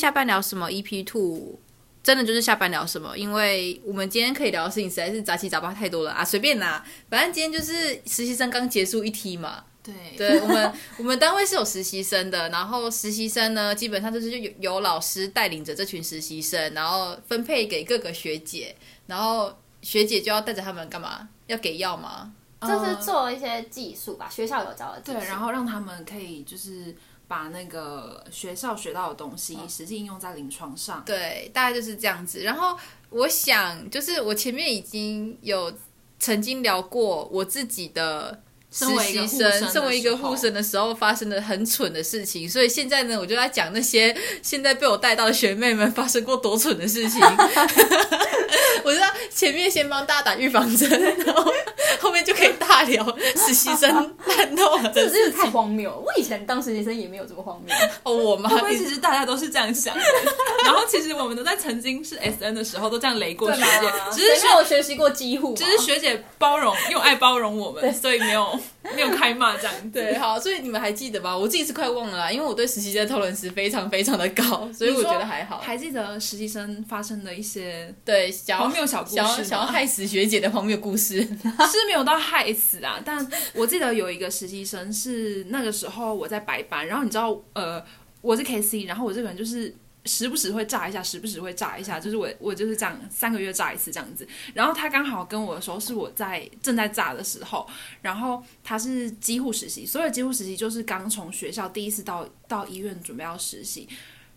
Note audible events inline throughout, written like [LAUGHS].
下班聊什么 EP Two，真的就是下班聊什么，因为我们今天可以聊的事情实在是杂七杂八太多了啊，随便拿。反正今天就是实习生刚结束一梯嘛，对对我们我们单位是有实习生的，然后实习生呢，基本上就是有有老师带领着这群实习生，然后分配给各个学姐，然后学姐就要带着他们干嘛？要给药吗？就是做一些技术吧，学校有教的技术。对，然后让他们可以就是把那个学校学到的东西实际应用在临床上。对，大概就是这样子。然后我想，就是我前面已经有曾经聊过我自己的实习生的身为一个护生的时候发生的很蠢的事情，所以现在呢，我就在讲那些现在被我带到的学妹们发生过多蠢的事情。[LAUGHS] 我知道前面先帮大家打预防针，然后后面就聊实习生烂透了的这真事的太荒谬了！我以前当实习生也没有这么荒谬。[LAUGHS] 哦，我吗？会不会其实大家都是这样想的？[LAUGHS] 然后其实我们都在曾经是 S N 的时候都这样雷过学姐，只是谁学没有学习过几乎？只是学姐包容又爱包容我们，所以没有没有开骂这样子。对，好，所以你们还记得吧？我自己是快忘了啦，因为我对实习生的 tolerance 非常非常的高，所以我觉得还好。还记得实习生发生的一些对，荒谬小故事想要吗想要害死学姐的荒谬故事。[LAUGHS] 是没有到害死啊，但我记得有一个实习生是那个时候我在白班，然后你知道，呃，我是 K C，然后我这个人就是时不时会炸一下，时不时会炸一下，就是我我就是这样三个月炸一次这样子。然后他刚好跟我的时候是我在正在炸的时候，然后他是机护实习，所有机护实习就是刚从学校第一次到到医院准备要实习，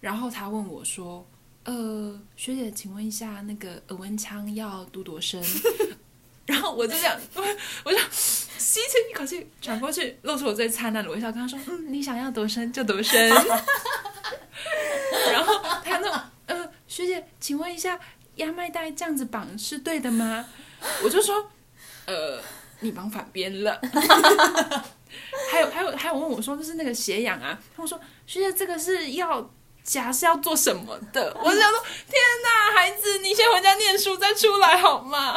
然后他问我说。呃，学姐，请问一下，那个耳温枪要读多深？然后我就这样，我就吸气一口气，转过去，露出我最灿烂的微笑，跟他说：“嗯，你想要多深就多深。[LAUGHS] ”然后他那种，呃，学姐，请问一下，压脉带这样子绑是对的吗？我就说，呃，你绑反边了。[LAUGHS] 还有还有还有问我说，就是那个血氧啊，他们说，学姐，这个是要。夹是要做什么的？我就想说，天哪，孩子，你先回家念书再出来好吗？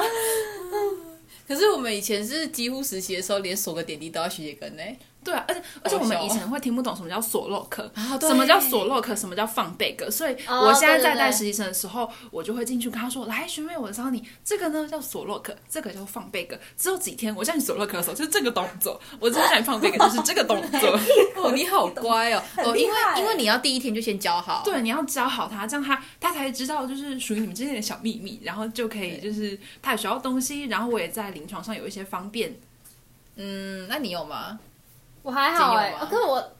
[LAUGHS] 可是我们以前是几乎实习的时候，连锁个点滴都要学姐跟呢、对啊，而且而且我们以前会听不懂什么叫锁洛克，啊什么叫锁洛克，什么叫放贝格，所以哦我现在在带实习生的时候，我就会进去跟他说：“来，学妹，我教你这个呢叫锁洛克，这个叫放贝格。之后几天我教你锁洛克的时候，就是这个动作；我之后教你放贝格，就是这个动作。[LAUGHS] 哦，你好乖哦！哦，因为因为你要第一天就先教好。对，你要教好他，这样他他才知道就是属于你们之间的小秘密，然后就可以就是他也学到东西，然后我也在临床上有一些方便。嗯，那你有吗？我还好哎、可是我，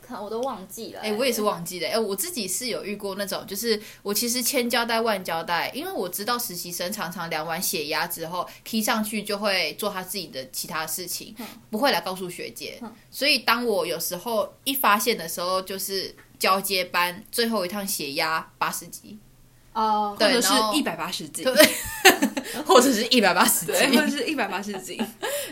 可我都忘记了、哎、我也是忘记了。哎、我自己是有遇过那种，就是我其实千交代万交代，因为我知道实习生常常量完血压之后，key 上去就会做他自己的其他事情，不会来告诉学姐。所以当我有时候一发现的时候，就是交接班最后一趟血压八十几，哦，或者是对然后一百八十斤，[LAUGHS] 或者是一百八十对，或者，是一百八十斤。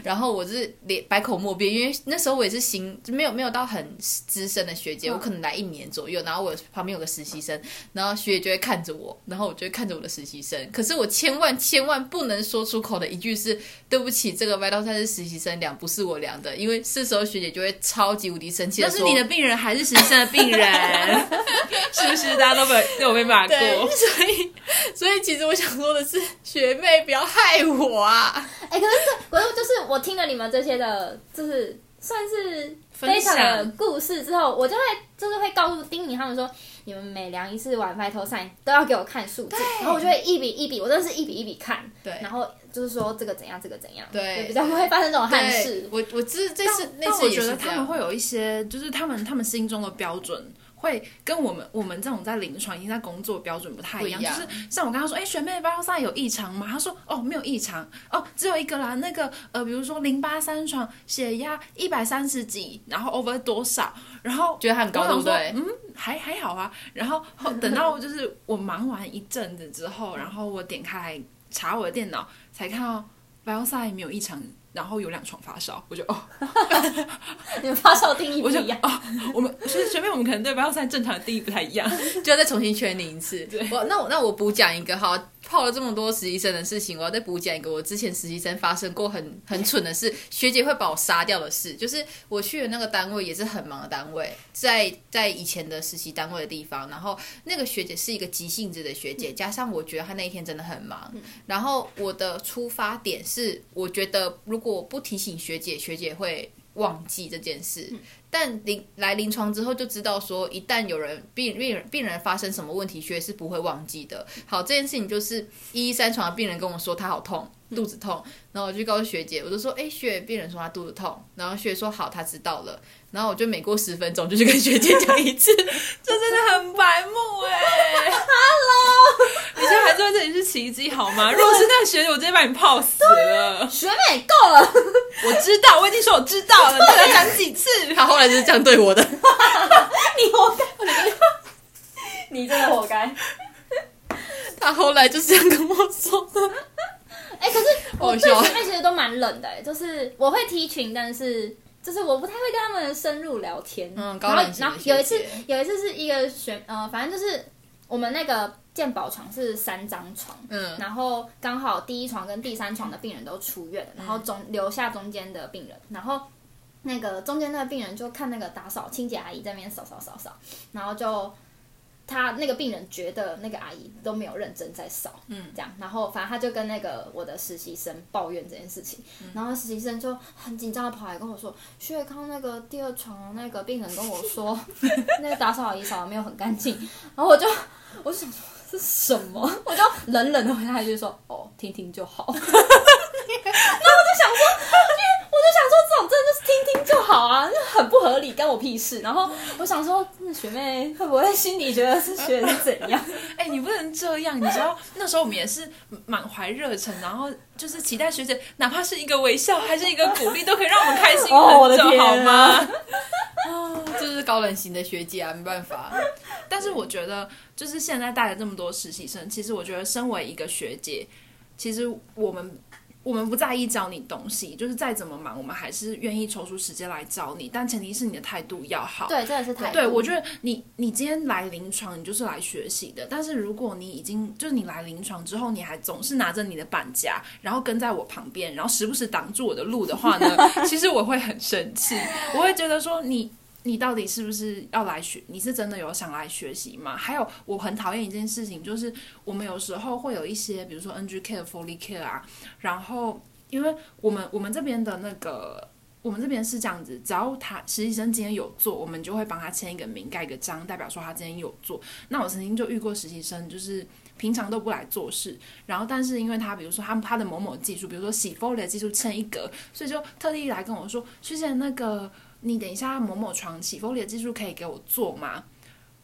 然后我是连百口莫辩，因为那时候我也是新，就没有没有到很资深的学姐，我可能来一年左右，然后我旁边有个实习生，然后学姐就会看着我，然后我就会看着我的实习生，可是我千万千万不能说出口的一句是对不起，这个 vital 是实习生量，不是我量的，因为是时候学姐就会超级无敌生气的说，那是你的病人还是实习生的病人？[LAUGHS] 是不是大家都被都有被骂对，过？所以所以其实我想说的是，学妹不要害我啊。哎、可是这，可是就是我听了你们这些的，就是算是非常分享的故事之后，我就会就是会告诉丁宁他们说，你们每量一次完 vital sign 都要给我看数字，然后我就会一笔一笔，我真的是一笔一笔看，对然后就是说这个怎样，这个怎样，对就比较不会发生这种憾事，。我我这这次那我觉得他们。会有一些，就是他们他们心中的标准。会跟我们我们这种在临床已经在工作的标准不太一样，就是像我刚刚说，哎、学妹 sign 有异常吗？他说，哦，没有异常，哦，只有一个啦，那个呃，比如说淋巴三床血压一百三十几，然后 over 多少，然后觉得他很高，我想说对不对？嗯，还还好啊。然后后等到就是我忙完一阵子之后，然后我点开来查我的电脑，才看到 sign 没有异常，然后有两床发烧，我就哦，[LAUGHS] 你们发烧定义不一样。哦，我们所以学妹我们可能对 vital sign 正常的定义不太一样。[LAUGHS] 就要再重新确定一次。我那我那我补讲一个哈，泡了这么多实习生的事情，我要再补讲一个我之前实习生发生过很很蠢的事，学姐会把我杀掉的事。就是我去的那个单位也是很忙的单位，在在以前的实习单位的地方，然后那个学姐是一个急性子的学姐，加上我觉得她那一天真的很忙，然后我的出发点是，我觉得如果我不提醒学姐，学姐会忘记这件事。但临来临床之后就知道说，一旦有人病病人病人发生什么问题，学是不会忘记的。好，这件事情就是一一三床的病人跟我说他好痛，肚子痛，然后我就告诉学姐，我就说，哎，学姐，病人说他肚子痛，然后学姐说好，他知道了。然后我就每过十分钟就去跟学姐讲一次，[LAUGHS] 这真的很白目哎！Hello，你现在还说这里是奇迹好吗？[LAUGHS] 如果是那个学姐，我直接把你泡死了。学妹够了，我知道，我已经说我知道了，你再讲几次？[LAUGHS] 他后来就是这样对我的，你活该，你真的活该。他后来就是这样跟我说的。哎、可是我对好笑学妹其实都蛮冷的、哎，就是我会踢群，但是就是我不太会跟他们深入聊天。嗯高然后冷然后有一次有一次是一个学呃，反正就是我们那个健保床是三张床，嗯然后刚好第一床跟第三床的病人都出院了，然后中留下中间的病人，然后那个中间那个病人就看那个打扫清洁阿姨在那边扫扫扫扫，然后就他那个病人觉得那个阿姨都没有认真在扫，嗯，这样，然后反正他就跟那个我的实习生抱怨这件事情，然后实习生就很紧张的跑来跟我说，薛伟康那个第二床那个病人跟我说，[LAUGHS] 那个打扫阿姨扫的没有很干净，然后我就我就想说。是什么？我就冷冷的回答一句说：“哦，听听就好。” [LAUGHS] 然后我就想说，我就想说，这种真的就是听听就好啊，就很不合理，干我屁事。然后 [LAUGHS] 我想说，那学妹会不会心里觉得是学的是怎样？[LAUGHS] 哎、你不能这样，你知道那时候我们也是满怀热忱，然后就是期待学姐，哪怕是一个微笑，还是一个鼓励，都可以让我们开心很久，[LAUGHS] 好吗？这就是高冷型的学姐啊，没办法。但是我觉得，就是现在带了这么多实习生，其实我觉得身为一个学姐，其实我们我们不在意教你东西，就是再怎么忙，我们还是愿意抽出时间来教你，但前提是你的态度要好。对，真的是态度。对，我觉得你你今天来临床，你就是来学习的。但是如果你已经就是你来临床之后，你还总是拿着你的板夹，然后跟在我旁边，然后时不时挡住我的路的话呢，[LAUGHS] 其实我会很生气，我会觉得说你。你到底是不是要来学？你是真的有想来学习吗？还有，我很讨厌一件事情，就是我们有时候会有一些，比如说 NG care、Foley care 啊，然后因为我们我们这边的那个我们这边是这样子，只要他实习生今天有做，我们就会帮他签一个名，盖个章，代表说他今天有做。那我曾经就遇过实习生，就是平常都不来做事，然后但是因为他比如说他他的某某技术，比如说洗 folder 的技术欠一格，所以就特地来跟我说，学姐那个你等一下某某床起 folder 的技术可以给我做吗？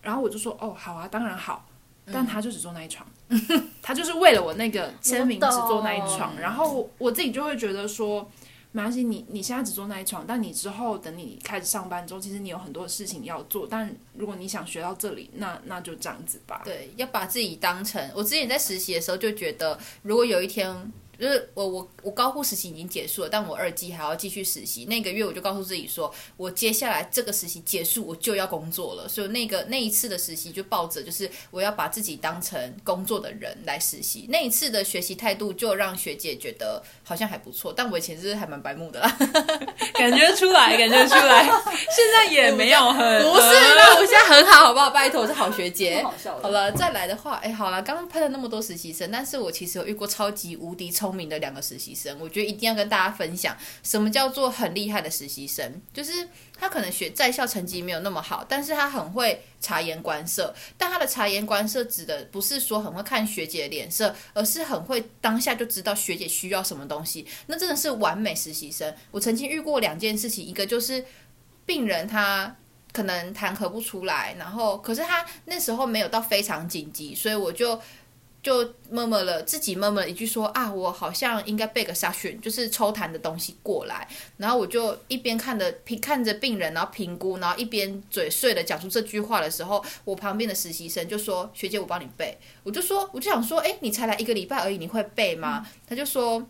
然后我就说哦好啊，当然好。但他就只做那一床，[LAUGHS] 他就是为了我那个签名只做那一床，然后我自己就会觉得说，没关系，你你现在只做那一床，但你之后等你开始上班之后，其实你有很多事情要做。但如果你想学到这里，那那就这样子吧。对，要把自己当成我之前在实习的时候就觉得，如果有一天。就是我我我高护实习已经结束了，但我二季还要继续实习。那个月我就告诉自己说，我接下来这个实习结束我就要工作了。所以那个那一次的实习就抱着就是我要把自己当成工作的人来实习。那一次的学习态度就让学姐觉得好像还不错，但我以前是还蛮白目的啦。[LAUGHS] 感觉出来，感觉出来，现在也没有很不是，[LAUGHS] 那我现在很好，好不好？拜托，我是好学姐。[LAUGHS] 好好了，再来的话，哎，好了，刚刚喷了那么多实习生，但是我其实有遇过超级无敌聪明的两个实习生，我觉得一定要跟大家分享，什么叫做很厉害的实习生，就是他可能学在校成绩没有那么好，但是他很会察言观色。但他的察言观色指的不是说很会看学姐的脸色，而是很会当下就知道学姐需要什么东西，那真的是完美实习生。我曾经遇过两件事情，一个就是病人他。可能痰咳不出来，然后可是他那时候没有到非常紧急，所以我就就默默了自己默默了一句说啊，我好像应该背个沙训，就是抽痰的东西过来。然后我就一边看着评看着病人，然后评估，然后一边嘴碎的讲出这句话的时候，我旁边的实习生就说：“学姐，我帮你背。”我就说，我就想说，哎，你才来一个礼拜而已，你会背吗？他就说。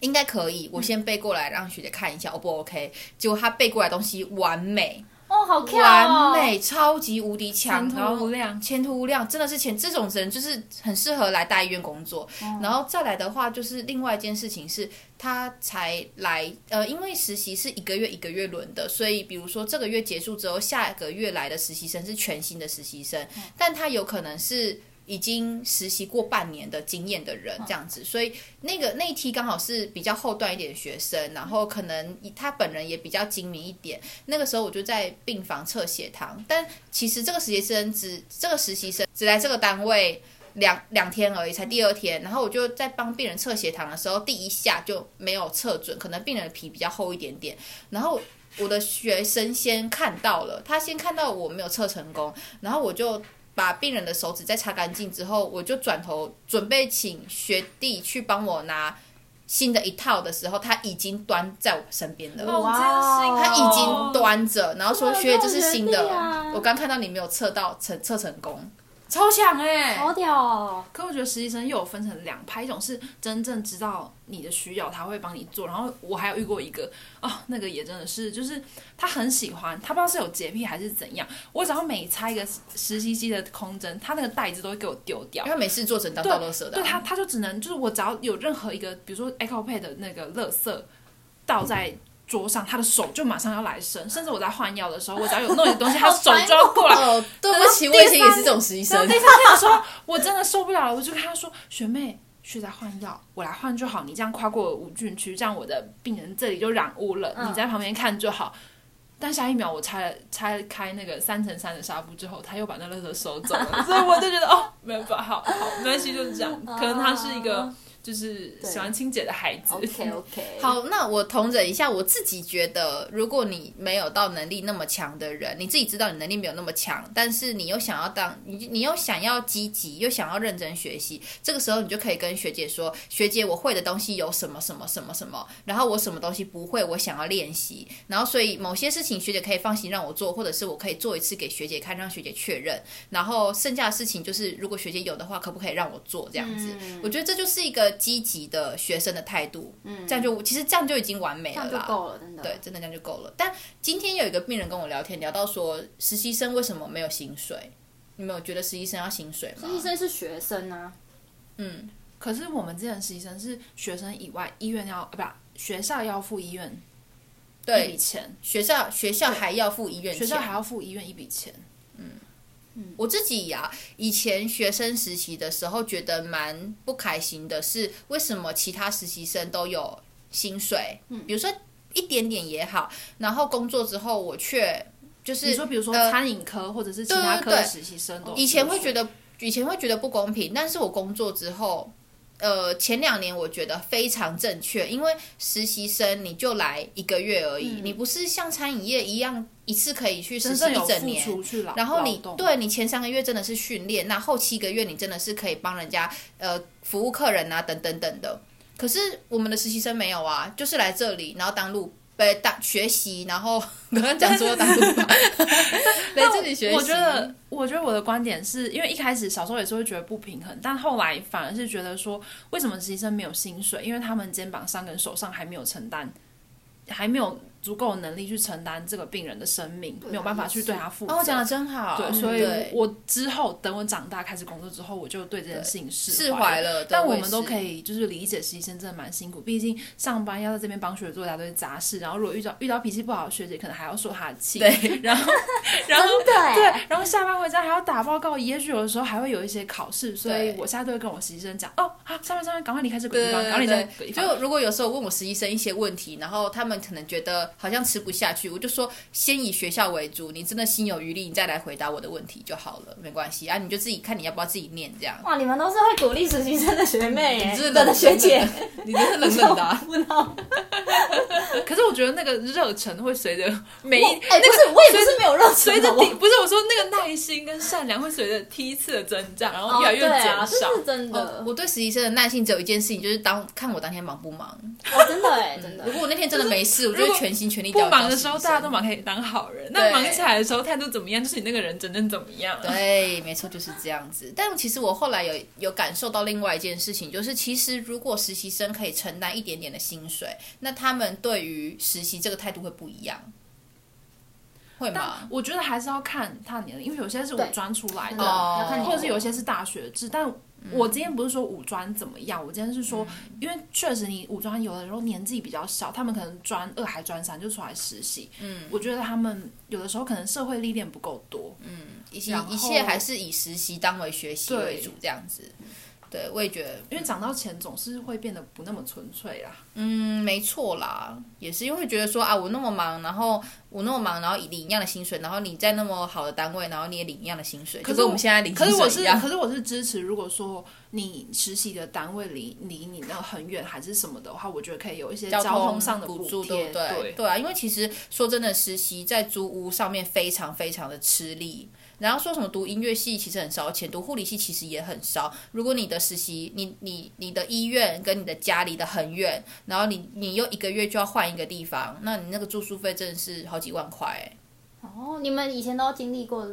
应该可以，我先背过来让学姐看一下，O 不 OK？结果他背过来的东西完美，哦，哦，好看完美，超级无敌强，前途无量。前途无量，真的是前这种人就是很适合来大医院工作。然后再来的话，就是另外一件事情是，他才来呃，因为实习是一个月一个月轮的，所以比如说这个月结束之后，下一个月来的实习生是全新的实习生，但他有可能是。已经实习过半年的经验的人这样子，所以那个那一梯刚好是比较后段一点的学生，然后可能他本人也比较精明一点。那个时候我就在病房测血糖，但其实这个实习生只这个实习生只来这个单位两两天而已，才第二天，然后我就在帮病人测血糖的时候，第一下就没有测准，可能病人的皮比较厚一点点，然后我的学生先看到了，他先看到我没有测成功，然后我就。把病人的手指再擦干净之后，我就转头准备请学弟去帮我拿新的一套的时候，他已经端在我身边了。好哇哦，他已经端着，然后说：“学姐，这是新的我刚看到你没有测到成测成功，超强哎、好屌哦！可我觉得实习生又有分成两派，一种是真正知道你的需要，他会帮你做。然后我还有遇过一个哦，那个也真的是，就是他很喜欢，他不知道是有洁癖还是怎样。我只要每拆一个实习机的空针，他那个袋子都会给我丢掉因。为每次做成当倒垃圾的啊、对他，他就只能就是我只要有任何一个，比如说 Echo Pay 的那个垃圾倒在桌上，他的手就马上要来伸，甚至我在换药的时候，我只要有弄一个东西，[LAUGHS] 他手就要过来。哦，对不起，我以前也是这种实习生然后。第三天的时候，我真的受不了了，我就跟他说：“学妹，学在换药，我来换就好。你这样跨过无菌区，这样我的病人这里就染污了，嗯你在旁边看就好。”但下一秒，我拆了拆开那个三乘三的纱布之后，他又把那垃圾收走了，[LAUGHS] 所以我就觉得哦，没办法，好好，没关系，就是这样。[LAUGHS] 可能他是一个就是喜欢清洁的孩子。OK OK，，[LAUGHS] 好，那我同整一下，我自己觉得，如果你没有到能力那么强的人，你自己知道你能力没有那么强，但是你又想要当你你又想要积极，又想要认真学习，这个时候你就可以跟学姐说，学姐，我会的东西有什么什么什么什么，然后我什么东西不会，我想要练习，然后所以某些事情学姐可以放心让我做，或者是我可以做一次给学姐看，让学姐确认，然后剩下的事情就是如果学姐有的话，可不可以让我做这样子？嗯我觉得这就是一个积极的学生的态度，嗯，这样就其实这样就已经完美这样了啦，就够了，真的。对，真的这样就够了。但今天有一个病人跟我聊天，聊到说实习生为什么没有薪水？你们有觉得实习生要薪水吗？实习生是学生啊，嗯，可是我们之前实习生是学生以外，医院要啊不学校要付医院一笔，钱，学校学校还要付医院，学校还要付医院一笔钱。我自己呀、以前学生实习的时候觉得蛮不开心的是，为什么其他实习生都有薪水？嗯，比如说一点点也好，然后工作之后我却就是你说，比如说呃餐饮科或者是其他科的实习生以前会觉得，以前会觉得不公平，但是我工作之后，呃，前两年我觉得非常正确，因为实习生你就来一个月而已，你不是像餐饮业一样一次可以去实习一整年。然后你对你前三个月真的是训练，那后七个月你真的是可以帮人家呃服务客人啊等等等的。可是我们的实习生没有啊，就是来这里然后当路被当学习，然后 [LAUGHS] 刚刚讲说当路吧，来这里学习。我觉得，我觉得我的观点是因为一开始小时候也是会觉得不平衡，但后来反而是觉得说，为什么实习生没有薪水？因为他们肩膀上跟手上还没有承担，还没有足够的能力去承担这个病人的生命，没有办法去对他负责。哦，讲的真好，对，嗯所以我之后等我长大开始工作之后，我就对这件事情释释怀了。但我们都可以就是理解实习生真的蛮辛苦，毕竟上班要在这边帮学姐做一大堆杂事，然后如果遇到遇到脾气不好的学姐，可能还要受她的气，对，[LAUGHS] 然后 [LAUGHS] 然后对，然后下班回家还要打报告，也许有的时候还会有一些考试，所以我现在都会跟我实习生讲，哦，好，上班上班，赶快离开这个地方，赶快离开对对，这个地方。就如果有时候问我实习生一些问题，然后他们可能觉得好像吃不下去，我就说先以学校为主，你真的心有余力，你再来回答我的问题就好了，没关系啊，你就自己看你要不要自己念这样。哇，你们都是会鼓励实习生的学妹耶，[LAUGHS] 你真的的学姐，你真的冷冷的、啊。不知道。可是我觉得那个热忱会随着每一我哎，不是，我也不是没有热忱，随着第不是我说那个耐心跟善良会随着梯次的增长，然后越来越哦对减少。是真的哦，我对实习生的耐心只有一件事情，就是当看我当天忙不忙。哦，真的哎，真的如。果我那天真的没事，我就会全不忙的时候，大家都。忙可以当好人；那忙起来的时候，态度怎么样，就是你那个人真正怎么样。对，没错，就是这样子。但其实我后来有有感受到另外一件事情，就是其实如果实习生可以承担一点点的薪水，那他们对于实习这个态度会不一样。会但吗？我觉得还是要看他的年龄，因为有些是五对专出来的或者是有些是大学制。但我今天不是说五专怎么样，我今天是说，因为确实你五专有的时候年纪比较小，他们可能专二还专三就出来实习。嗯，我觉得他们有的时候可能社会历练不够多。一些一切还是以实习当为学习为主，这样子。对，我也觉得，因为涨到钱总是会变得不那么纯粹啦。嗯，没错啦，也是因为会觉得说啊，我那么忙，然后我那么忙，然后领一样的薪水，然后你在那么好的单位，然后你也领一样的薪水，可是我们现在领可是我是。可是我是支持，如果说你实习的单位离离你那很远还是什么的话，我觉得可以有一些交通上的补助，对不对？对对啊，因为其实说真的，实习在租屋上面非常非常的吃力。然后说什么读音乐系其实很烧钱，读护理系其实也很烧。如果你的实习，你你你的医院跟你的家离得很远，然后你你又一个月就要换一个地方，那你那个住宿费真的是好几万块哎。哦，你们以前都经历过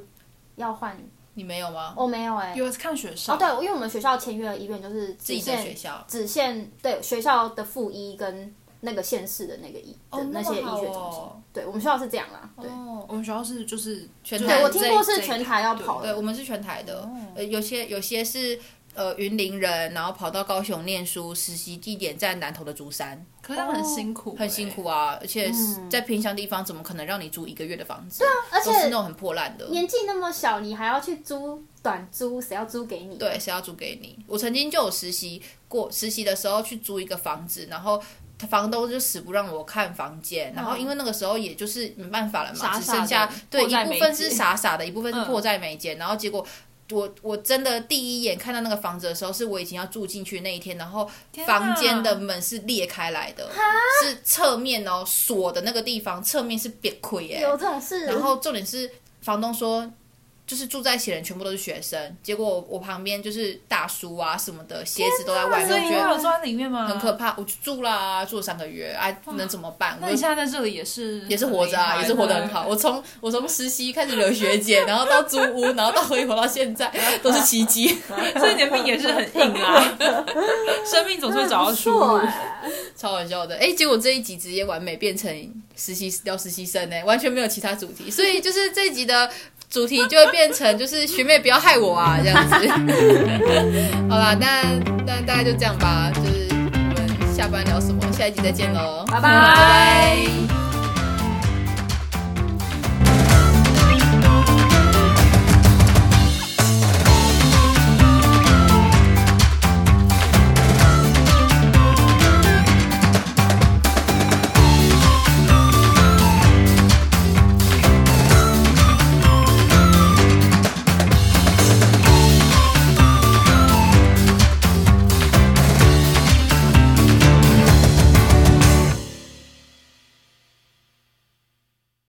要换？你没有吗？我没有哎、有看学校。哦，对，因为我们学校签约的医院就是自己的学校。只限对学校的附医跟那个县市的那个医的那些医学中心。哦对，我们学校是这样啦。对，哦，我们学校是就是全台对我听过是全台要跑对，的。我们是全台的，哦呃，有些有些是呃云林人，然后跑到高雄念书，实习地点在南投的竹山，可是他们很辛苦、欸很辛。苦啊，而且嗯在偏乡地方，怎么可能让你租一个月的房子？对啊，而且都是那种很破烂的。年纪那么小，你还要去租短租，谁要租给你？对，谁要租给你？我曾经就有实习过，实习的时候去租一个房子，然后他房东就死不让我看房间，然后因为那个时候也就是没办法了嘛，傻傻只剩下对一部分是傻傻的，一部分是嗯迫在眉睫，然后结果。我我真的第一眼看到那个房子的时候，是我已经要住进去那一天，然后房间的门是裂开来的，是侧面哦锁的那个地方，侧面是扁亏耶。有这种事。然后重点是房东说，就是住在一起的人全部都是学生，结果我我旁边就是大叔啊什么的，鞋子都在外面，所以我觉得你有住在里面吗？很可。怕。我就住啦，住了三个月，啊，能怎么办？我那你现在在这里也是也是活着啊，也是活得很好。我从我从实习开始留学姐，然后到租屋，然后到可以活到现在，都是奇迹。[LAUGHS] 所以你的命也是很硬啊。生命总是会找到出路 [LAUGHS] 超好笑的，哎，结果这一集直接完美变成实习聊实习生呢，完全没有其他主题，所以就是这一集的主题就会变成就是学妹不要害我啊这样子。[LAUGHS] 好啦，那那大概就这样吧，就是我们下班聊什么，下一集再见喽，拜拜。拜拜